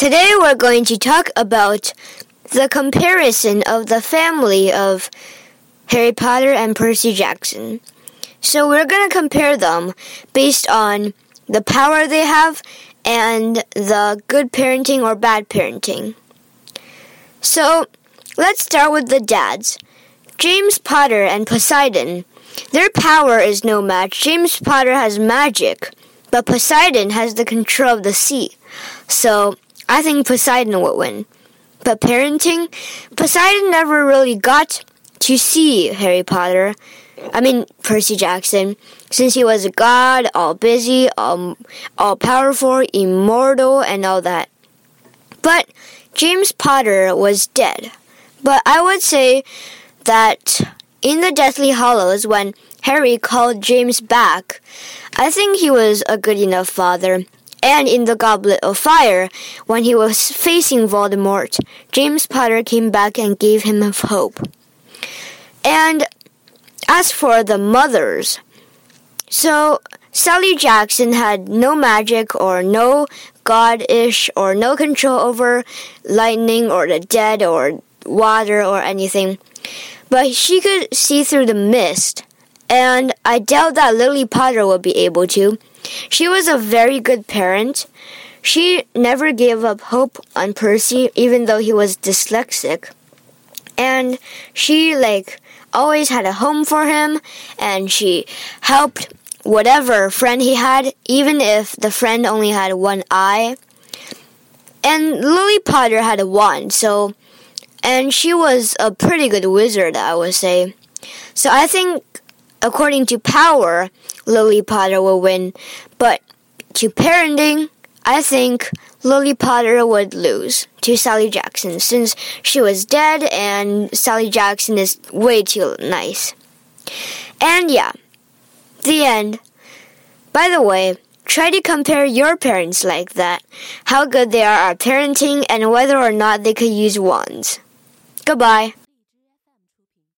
Today we're going to talk about the comparison of the family of Harry Potter and Percy Jackson. So we're going to compare them based on the power they have and the good parenting or bad parenting. So let's start with the dads. James Potter and Poseidon. Their power is no match. James Potter has magic, but Poseidon has the control of the sea. So I think Poseidon would win. But parenting, Poseidon never really got to see Harry Potter. I mean Percy Jackson, since he was a god, all busy, all, all powerful, immortal, and all that. But James Potter was dead. But I would say that in the Deathly Hallows, when Harry called James back, I think he was a good enough father. And in the Goblet of Fire, when he was facing Voldemort, James Potter came back and gave him hope. And as for the mothers, so Sally Jackson had no magic or no godish or no control over lightning or the dead or water or anything. But she could see through the mist, and I doubt that Lily Potter would be able to. She was a very good parent. She never gave up hope on Percy, even though he was dyslexic. And she, like, always had a home for him, and she helped whatever friend he had, even if the friend only had one eye. And Lily Potter had a wand, so, and she was a pretty good wizard, I would say. So I think, according to power, Lily Potter will win, but to parenting, I think Lily Potter would lose to Sally Jackson since she was dead and Sally Jackson is way too nice. And yeah, the end. By the way, try to compare your parents like that, how good they are at parenting, and whether or not they could use wands. Goodbye.